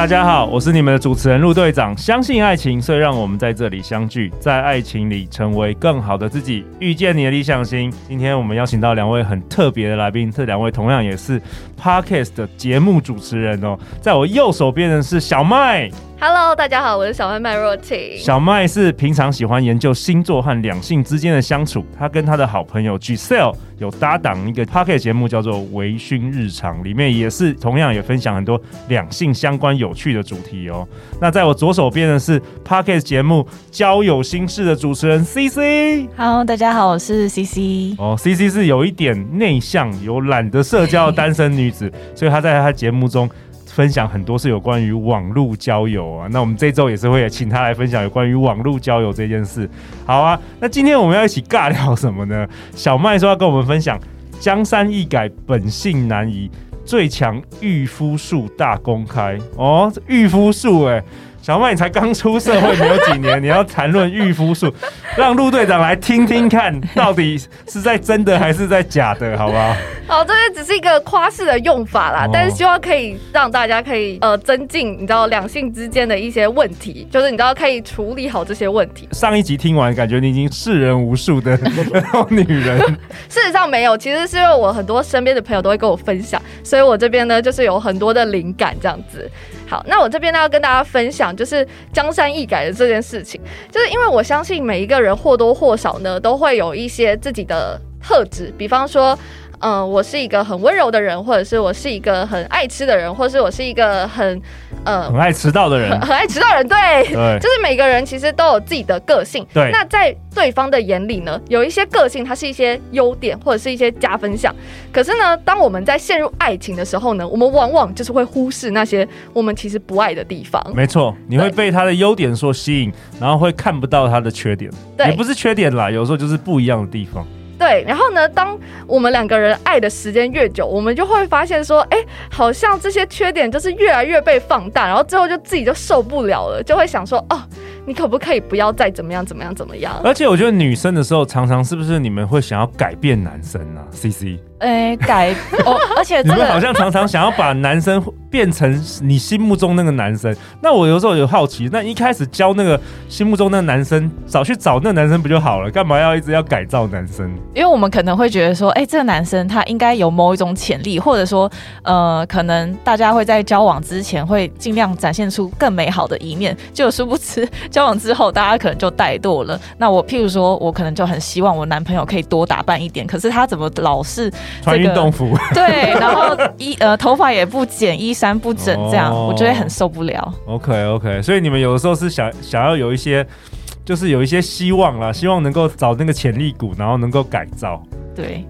大家好，我是你们的主持人陆队长。相信爱情，所以让我们在这里相聚，在爱情里成为更好的自己，遇见你的理想型。今天我们邀请到两位很特别的来宾，这两位同样也是 Parkes 的节目主持人哦。在我右手边的是小麦。Hello，大家好，我是小麦麦若晴。小麦是平常喜欢研究星座和两性之间的相处，他跟他的好朋友 Giselle 有搭档一个 Podcast 节目，叫做《微醺日常》，里面也是同样也分享很多两性相关有趣的主题哦。那在我左手边的是 p o c k e t 节目《交友心事》的主持人 CC。Hello，大家好，我是 CC。哦，CC 是有一点内向、有懒得社交的单身女子，所以她在她节目中。分享很多是有关于网络交友啊，那我们这周也是会请他来分享有关于网络交友这件事。好啊，那今天我们要一起尬聊什么呢？小麦说要跟我们分享江山易改，本性难移，最强御夫术大公开哦，御夫术哎。小麦，你才刚出社会没有几年，你要谈论御夫术，让陆队长来听听看，到底是在真的还是在假的，好不好？好，这边只是一个夸饰的用法啦，哦、但是希望可以让大家可以呃增进，你知道两性之间的一些问题，就是你知道可以处理好这些问题。上一集听完，感觉你已经世人无数的 女人。事实上没有，其实是因为我很多身边的朋友都会跟我分享，所以我这边呢就是有很多的灵感这样子。好，那我这边呢要跟大家分享，就是江山易改的这件事情，就是因为我相信每一个人或多或少呢都会有一些自己的特质，比方说。嗯，我是一个很温柔的人，或者是我是一个很爱吃的人，或者是我是一个很呃很爱迟到的人，很，很爱迟到的人，对，对，就是每个人其实都有自己的个性。对，那在对方的眼里呢，有一些个性，它是一些优点或者是一些加分项。可是呢，当我们在陷入爱情的时候呢，我们往往就是会忽视那些我们其实不爱的地方。没错，你会被他的优点所吸引，然后会看不到他的缺点。也不是缺点啦，有时候就是不一样的地方。对，然后呢，当我们两个人爱的时间越久，我们就会发现说，哎，好像这些缺点就是越来越被放大，然后最后就自己就受不了了，就会想说，哦，你可不可以不要再怎么样怎么样怎么样？而且我觉得女生的时候，常常是不是你们会想要改变男生呢、啊哎，改哦，而且你们好像常常想要把男生变成你心目中那个男生。那我有时候有好奇，那一开始教那个心目中那个男生，早去找那个男生不就好了？干嘛要一直要改造男生？因为我们可能会觉得说，哎，这个男生他应该有某一种潜力，或者说，呃，可能大家会在交往之前会尽量展现出更美好的一面，就殊不知交往之后，大家可能就怠惰了。那我譬如说，我可能就很希望我男朋友可以多打扮一点，可是他怎么老是？穿运动服，对，然后衣呃头发也不剪，衣衫不整，这样、哦、我觉得很受不了。OK OK，所以你们有的时候是想想要有一些，就是有一些希望啦，希望能够找那个潜力股，然后能够改造。对。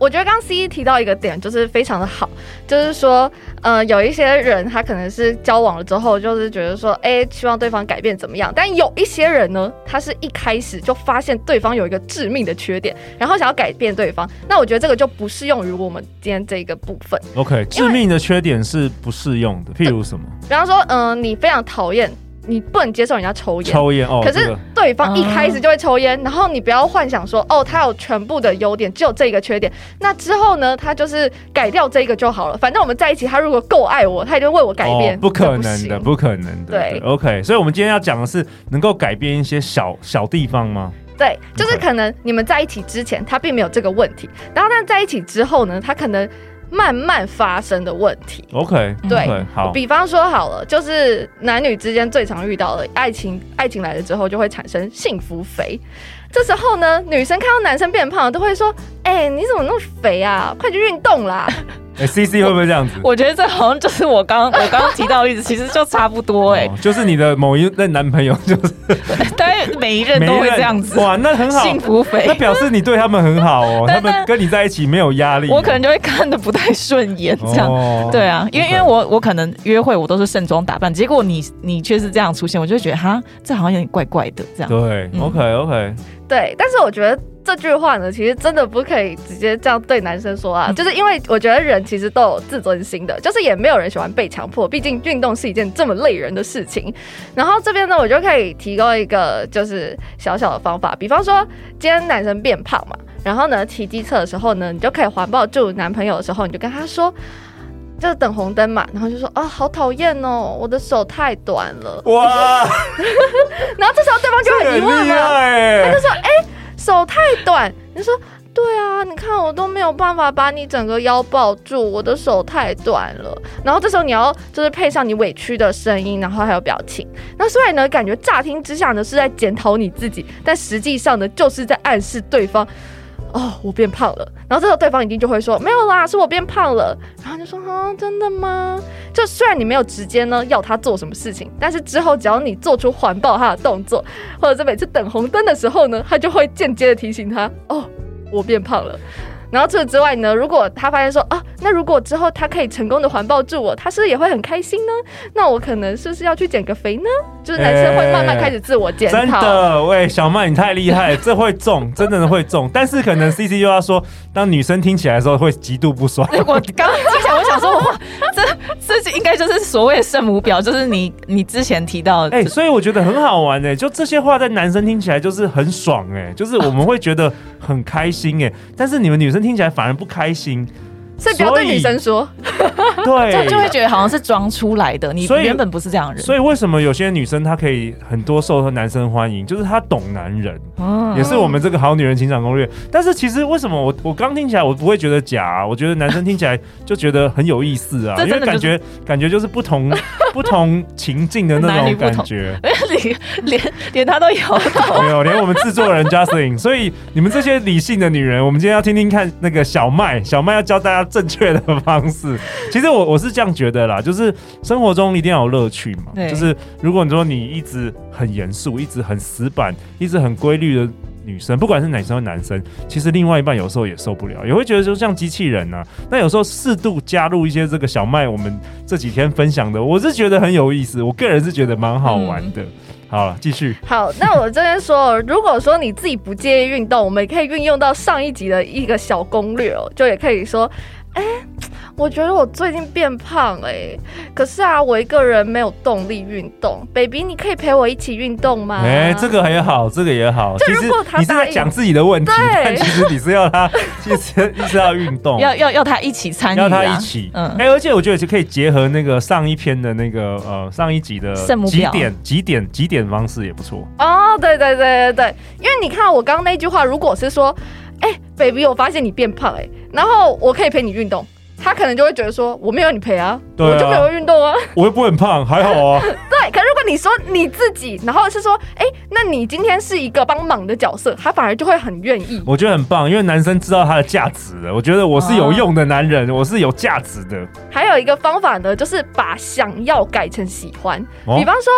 我觉得刚刚 C 提到一个点，就是非常的好，就是说，呃，有一些人他可能是交往了之后，就是觉得说，哎，希望对方改变怎么样？但有一些人呢，他是一开始就发现对方有一个致命的缺点，然后想要改变对方。那我觉得这个就不适用于我们今天这个部分。OK，致命的缺点是不适用的，譬如什么？比方说，嗯、呃，你非常讨厌。你不能接受人家抽烟，抽烟哦。可是对方一开始就会抽烟，嗯、然后你不要幻想说，哦，他有全部的优点，只有这个缺点。那之后呢，他就是改掉这个就好了。反正我们在一起，他如果够爱我，他一定为我改变。哦、不可能的，不可能的。对，对，OK。所以，我们今天要讲的是能够改变一些小小地方吗？对，就是可能你们在一起之前，他并没有这个问题，然后但在一起之后呢，他可能。慢慢发生的问题。OK，对，okay, 好。比方说好了，就是男女之间最常遇到的爱情，爱情来了之后就会产生幸福肥。这时候呢，女生看到男生变胖了，都会说：“哎、欸，你怎么那么肥啊？快去运动啦！” 哎、欸、，C C 会不会这样子？我，我觉得这好像就是我刚我刚刚提到的例子，其实就差不多哎、欸哦，就是你的某一任男朋友，就是 大概每一任都会这样子。哇，那很好，幸福肥，那表示你对他们很好哦，他们跟你在一起没有压力。我可能就会看的不太顺眼，这样、哦、对啊，因为.因为我我可能约会我都是盛装打扮，结果你你却是这样出现，我就会觉得哈，这好像有点怪怪的这样。对、嗯、，OK OK。对，但是我觉得这句话呢，其实真的不可以直接这样对男生说啊，嗯、就是因为我觉得人其实都有自尊心的，就是也没有人喜欢被强迫，毕竟运动是一件这么累人的事情。然后这边呢，我就可以提供一个就是小小的方法，比方说今天男生变胖嘛，然后呢骑机车的时候呢，你就可以环抱住男朋友的时候，你就跟他说。就是等红灯嘛，然后就说啊，好讨厌哦，我的手太短了。哇！然后这时候对方就很疑问了，他就说，哎、欸，手太短。你说，对啊，你看我都没有办法把你整个腰抱住，我的手太短了。然后这时候你要就是配上你委屈的声音，然后还有表情。那虽然呢，感觉乍听之下呢是在检讨你自己，但实际上呢就是在暗示对方。哦，我变胖了，然后这时候对方一定就会说没有啦，是我变胖了，然后就说啊，真的吗？就虽然你没有直接呢要他做什么事情，但是之后只要你做出环抱他的动作，或者是每次等红灯的时候呢，他就会间接的提醒他，哦，我变胖了。然后除此之外呢，如果他发现说啊，那如果之后他可以成功的环抱住我，他是不是也会很开心呢？那我可能是不是要去减个肥呢？就是男生会慢慢开始自我检讨。真的，喂，小曼你太厉害，这会中，真的会中。但是可能 CC 又要说，当女生听起来的时候会极度不爽。我刚刚听起来，我想说，哇，这这应该就是所谓的圣母婊，就是你你之前提到的。哎，所以我觉得很好玩哎，就这些话在男生听起来就是很爽哎，就是我们会觉得很开心哎，但是你们女生。听起来反而不开心。所以不要对女生说，对，就就会觉得好像是装出来的。你原本不是这样的人。所以为什么有些女生她可以很多受男生欢迎，就是她懂男人，嗯、也是我们这个好女人情场攻略。但是其实为什么我我刚听起来我不会觉得假、啊？我觉得男生听起来就觉得很有意思啊，因为感觉感觉就是不同 不同情境的那种感觉。连连连他都摇头，没有连我们制作人 Justin。所以你们这些理性的女人，我们今天要听听看那个小麦，小麦要教大家。正确的方式，其实我我是这样觉得啦，就是生活中一定要有乐趣嘛。就是如果你说你一直很严肃，一直很死板，一直很规律的女生，不管是男生或男生，其实另外一半有时候也受不了，也会觉得就像机器人啊。那有时候适度加入一些这个小麦，我们这几天分享的，我是觉得很有意思，我个人是觉得蛮好玩的。嗯好了，继续。好，那我这边说，如果说你自己不介意运动，我们也可以运用到上一集的一个小攻略哦，就也可以说。哎，我觉得我最近变胖哎，可是啊，我一个人没有动力运动。Baby，你可以陪我一起运动吗？哎，这个也好，这个也好。其实你是在讲自己的问题，但其实你是要他，其实一直要运动，要要要他一起参与，要他一起。嗯，哎，而且我觉得是可以结合那个上一篇的那个呃上一集的几点几点几点方式也不错。哦，对对对对对，因为你看我刚刚那句话，如果是说。哎、欸，baby，我发现你变胖哎、欸，然后我可以陪你运动，他可能就会觉得说我没有你陪啊，啊我就没有运动啊，我又不会很胖，还好啊。对，可如果你说你自己，然后是说，哎、欸，那你今天是一个帮忙的角色，他反而就会很愿意。我觉得很棒，因为男生知道他的价值了。我觉得我是有用的男人，啊、我是有价值的。还有一个方法呢，就是把想要改成喜欢，哦、比方说，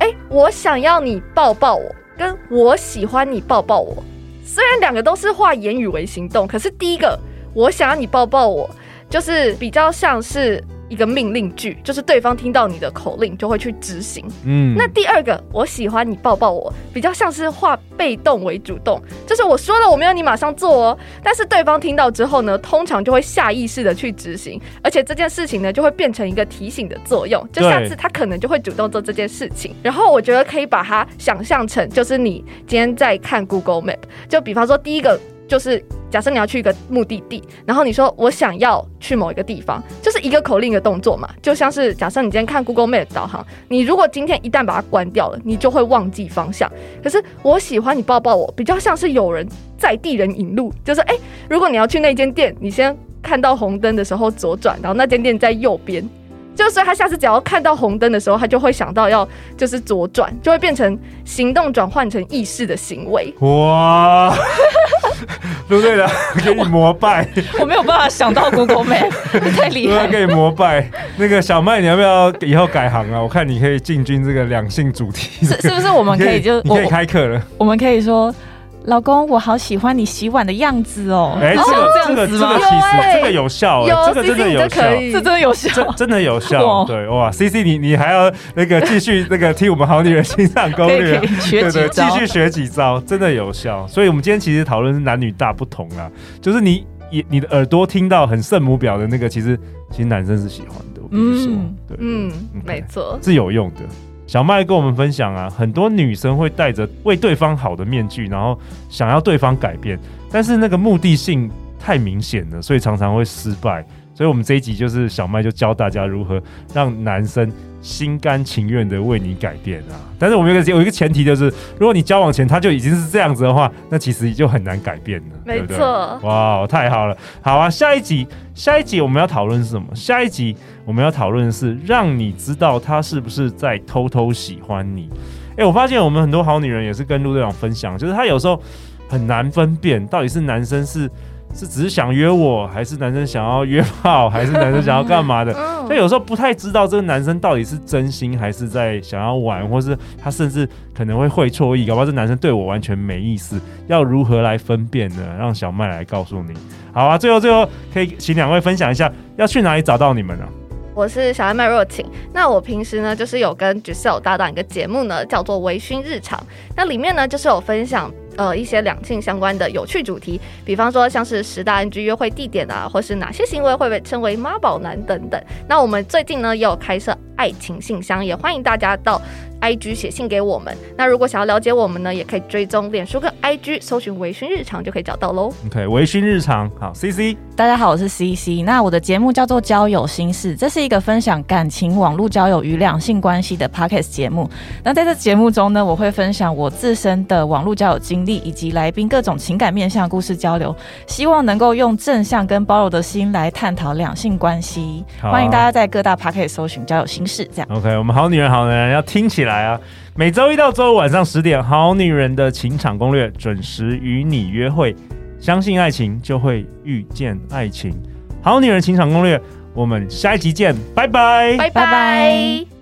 哎、欸，我想要你抱抱我，跟我喜欢你抱抱我。虽然两个都是化言语为行动，可是第一个，我想要你抱抱我，就是比较像是一个命令句，就是对方听到你的口令就会去执行。嗯，那第二个，我喜欢你抱抱我，比较像是化被动为主动，就是我说了我没有你马上做哦，但是对方听到之后呢，通常就会下意识的去执行，而且这件事情呢就会变成一个提醒的作用，就下次他可能就会主动做这件事情。然后我觉得可以把它想象成，就是你今天在看 Google Map，就比方说第一个。就是假设你要去一个目的地，然后你说我想要去某一个地方，就是一个口令的动作嘛，就像是假设你今天看 Google Map 导航，你如果今天一旦把它关掉了，你就会忘记方向。可是我喜欢你抱抱我，比较像是有人在地人引路，就是哎、如果你要去那间店，你先看到红灯的时候左转，然后那间店在右边。就所以他下次只要看到红灯的时候，他就会想到要就是左转，就会变成行动转换成意识的行为。哇，对不对的？给你膜拜我。我没有办法想到 Google Map，太厉害。给你膜拜。那个小麦，你要不要以后改行啊？我看你可以进军这个两性主题。是是不是？我们可以就你可以开课了。我们可以说。老公，我好喜欢你洗碗的样子哦。哎，这个这个这个其实这个有效，有这个真的有效，这真的有效，真的有效。对哇，C C，你你还要那个继续那个替我们好女人情场攻略，对对，继续学几招，真的有效。所以我们今天其实讨论是男女大不同啊，就是你你的耳朵听到很圣母婊的那个，其实其实男生是喜欢的。我跟你说，对，嗯，没错，是有用的。小麦跟我们分享啊，很多女生会戴着为对方好的面具，然后想要对方改变，但是那个目的性太明显了，所以常常会失败。所以，我们这一集就是小麦就教大家如何让男生心甘情愿的为你改变啊。但是我们有个有一个前提，就是如果你交往前他就已经是这样子的话，那其实就很难改变了，没错。对不对？哇，太好了，好啊！下一集，下一集我们要讨论是什么？下一集我们要讨论的是让你知道他是不是在偷偷喜欢你。哎，我发现我们很多好女人也是跟陆队长分享，就是他有时候很难分辨到底是男生是。是只是想约我，还是男生想要约炮，还是男生想要干嘛的？所 以有时候不太知道这个男生到底是真心还是在想要玩，或是他甚至可能会会错意，搞不好这男生对我完全没意思。要如何来分辨呢？让小麦来告诉你。好啊，最后最后可以请两位分享一下，要去哪里找到你们呢？我是小麦若晴，那我平时呢就是有跟 Giselle 搭档一个节目呢，叫做《微醺日常》，那里面呢就是有分享。呃，一些两性相关的有趣主题，比方说像是十大 NG 约会地点啊，或是哪些行为会被称为妈宝男等等。那我们最近呢也有开设爱情信箱，也欢迎大家到。IG 写信给我们。那如果想要了解我们呢，也可以追踪脸书跟 IG，搜寻“微醺日常”就可以找到喽。OK，微醺日常，好，CC，大家好，我是 CC。那我的节目叫做《交友心事》，这是一个分享感情、网络交友与两性关系的 Podcast 节目。那在这节目中呢，我会分享我自身的网络交友经历，以及来宾各种情感面向故事交流，希望能够用正向跟包容的心来探讨两性关系。啊、欢迎大家在各大 Podcast 搜寻“交友心事”这样。OK，我们好女人，好男人要听起来。来啊！每周一到周五晚上十点，《好女人的情场攻略》准时与你约会。相信爱情，就会遇见爱情。《好女人情场攻略》，我们下一集见，拜拜，拜拜。